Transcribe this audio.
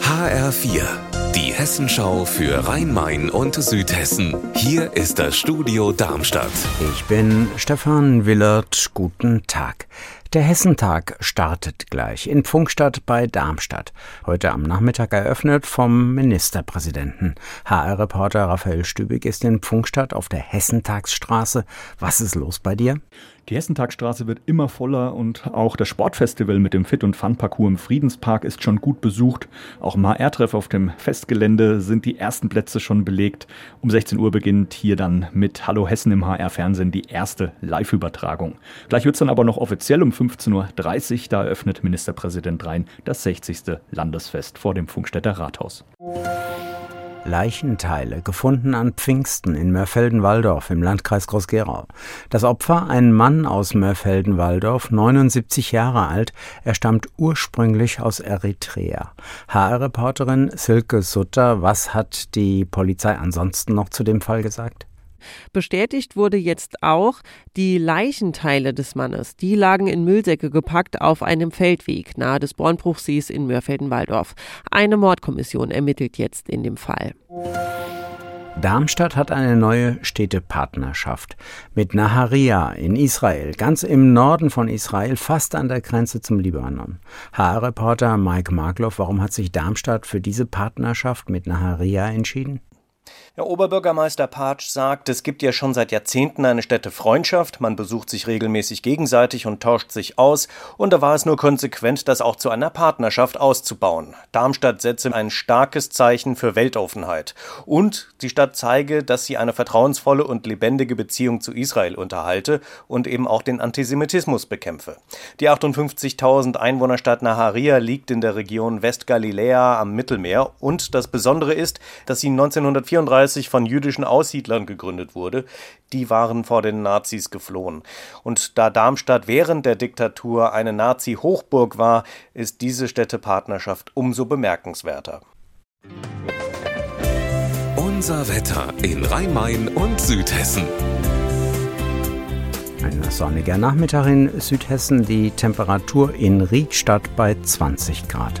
HR4, die Hessenschau für Rhein-Main und Südhessen. Hier ist das Studio Darmstadt. Ich bin Stefan Willert. Guten Tag. Der Hessentag startet gleich in Pfungstadt bei Darmstadt. Heute am Nachmittag eröffnet vom Ministerpräsidenten. HR-Reporter Raphael Stübig ist in Pfungstadt auf der Hessentagsstraße. Was ist los bei dir? Die Hessentagstraße wird immer voller und auch das Sportfestival mit dem Fit- und Fun-Parcours im Friedenspark ist schon gut besucht. Auch im HR-Treff auf dem Festgelände sind die ersten Plätze schon belegt. Um 16 Uhr beginnt hier dann mit Hallo Hessen im HR-Fernsehen die erste Live-Übertragung. Gleich wird es dann aber noch offiziell um 15.30 Uhr. Da eröffnet Ministerpräsident Rhein das 60. Landesfest vor dem Funkstädter Rathaus. Leichenteile gefunden an Pfingsten in Mörfelden-Walldorf im Landkreis Groß-Gerau. Das Opfer, ein Mann aus Mörfelden-Walldorf, 79 Jahre alt. Er stammt ursprünglich aus Eritrea. HR-Reporterin Silke Sutter, was hat die Polizei ansonsten noch zu dem Fall gesagt? Bestätigt wurde jetzt auch, die Leichenteile des Mannes, die lagen in Müllsäcke gepackt auf einem Feldweg nahe des Bornbruchsees in Mörfelden-Walldorf. Eine Mordkommission ermittelt jetzt in dem Fall. Darmstadt hat eine neue Städtepartnerschaft mit Naharia in Israel, ganz im Norden von Israel, fast an der Grenze zum Libanon. HR-Reporter Mike Markloff, warum hat sich Darmstadt für diese Partnerschaft mit Naharia entschieden? Herr Oberbürgermeister Patsch sagt, es gibt ja schon seit Jahrzehnten eine Städtefreundschaft, man besucht sich regelmäßig gegenseitig und tauscht sich aus, und da war es nur konsequent, das auch zu einer Partnerschaft auszubauen. Darmstadt setze ein starkes Zeichen für Weltoffenheit. Und die Stadt zeige, dass sie eine vertrauensvolle und lebendige Beziehung zu Israel unterhalte und eben auch den Antisemitismus bekämpfe. Die 58.000 Einwohnerstadt Naharia liegt in der Region Westgaliläa am Mittelmeer und das Besondere ist, dass sie 1934 1934 von jüdischen Aussiedlern gegründet wurde. Die waren vor den Nazis geflohen. Und da Darmstadt während der Diktatur eine Nazi-Hochburg war, ist diese Städtepartnerschaft umso bemerkenswerter. Unser Wetter in Rhein-Main und Südhessen. Ein sonniger Nachmittag in Südhessen, die Temperatur in Riedstadt bei 20 Grad.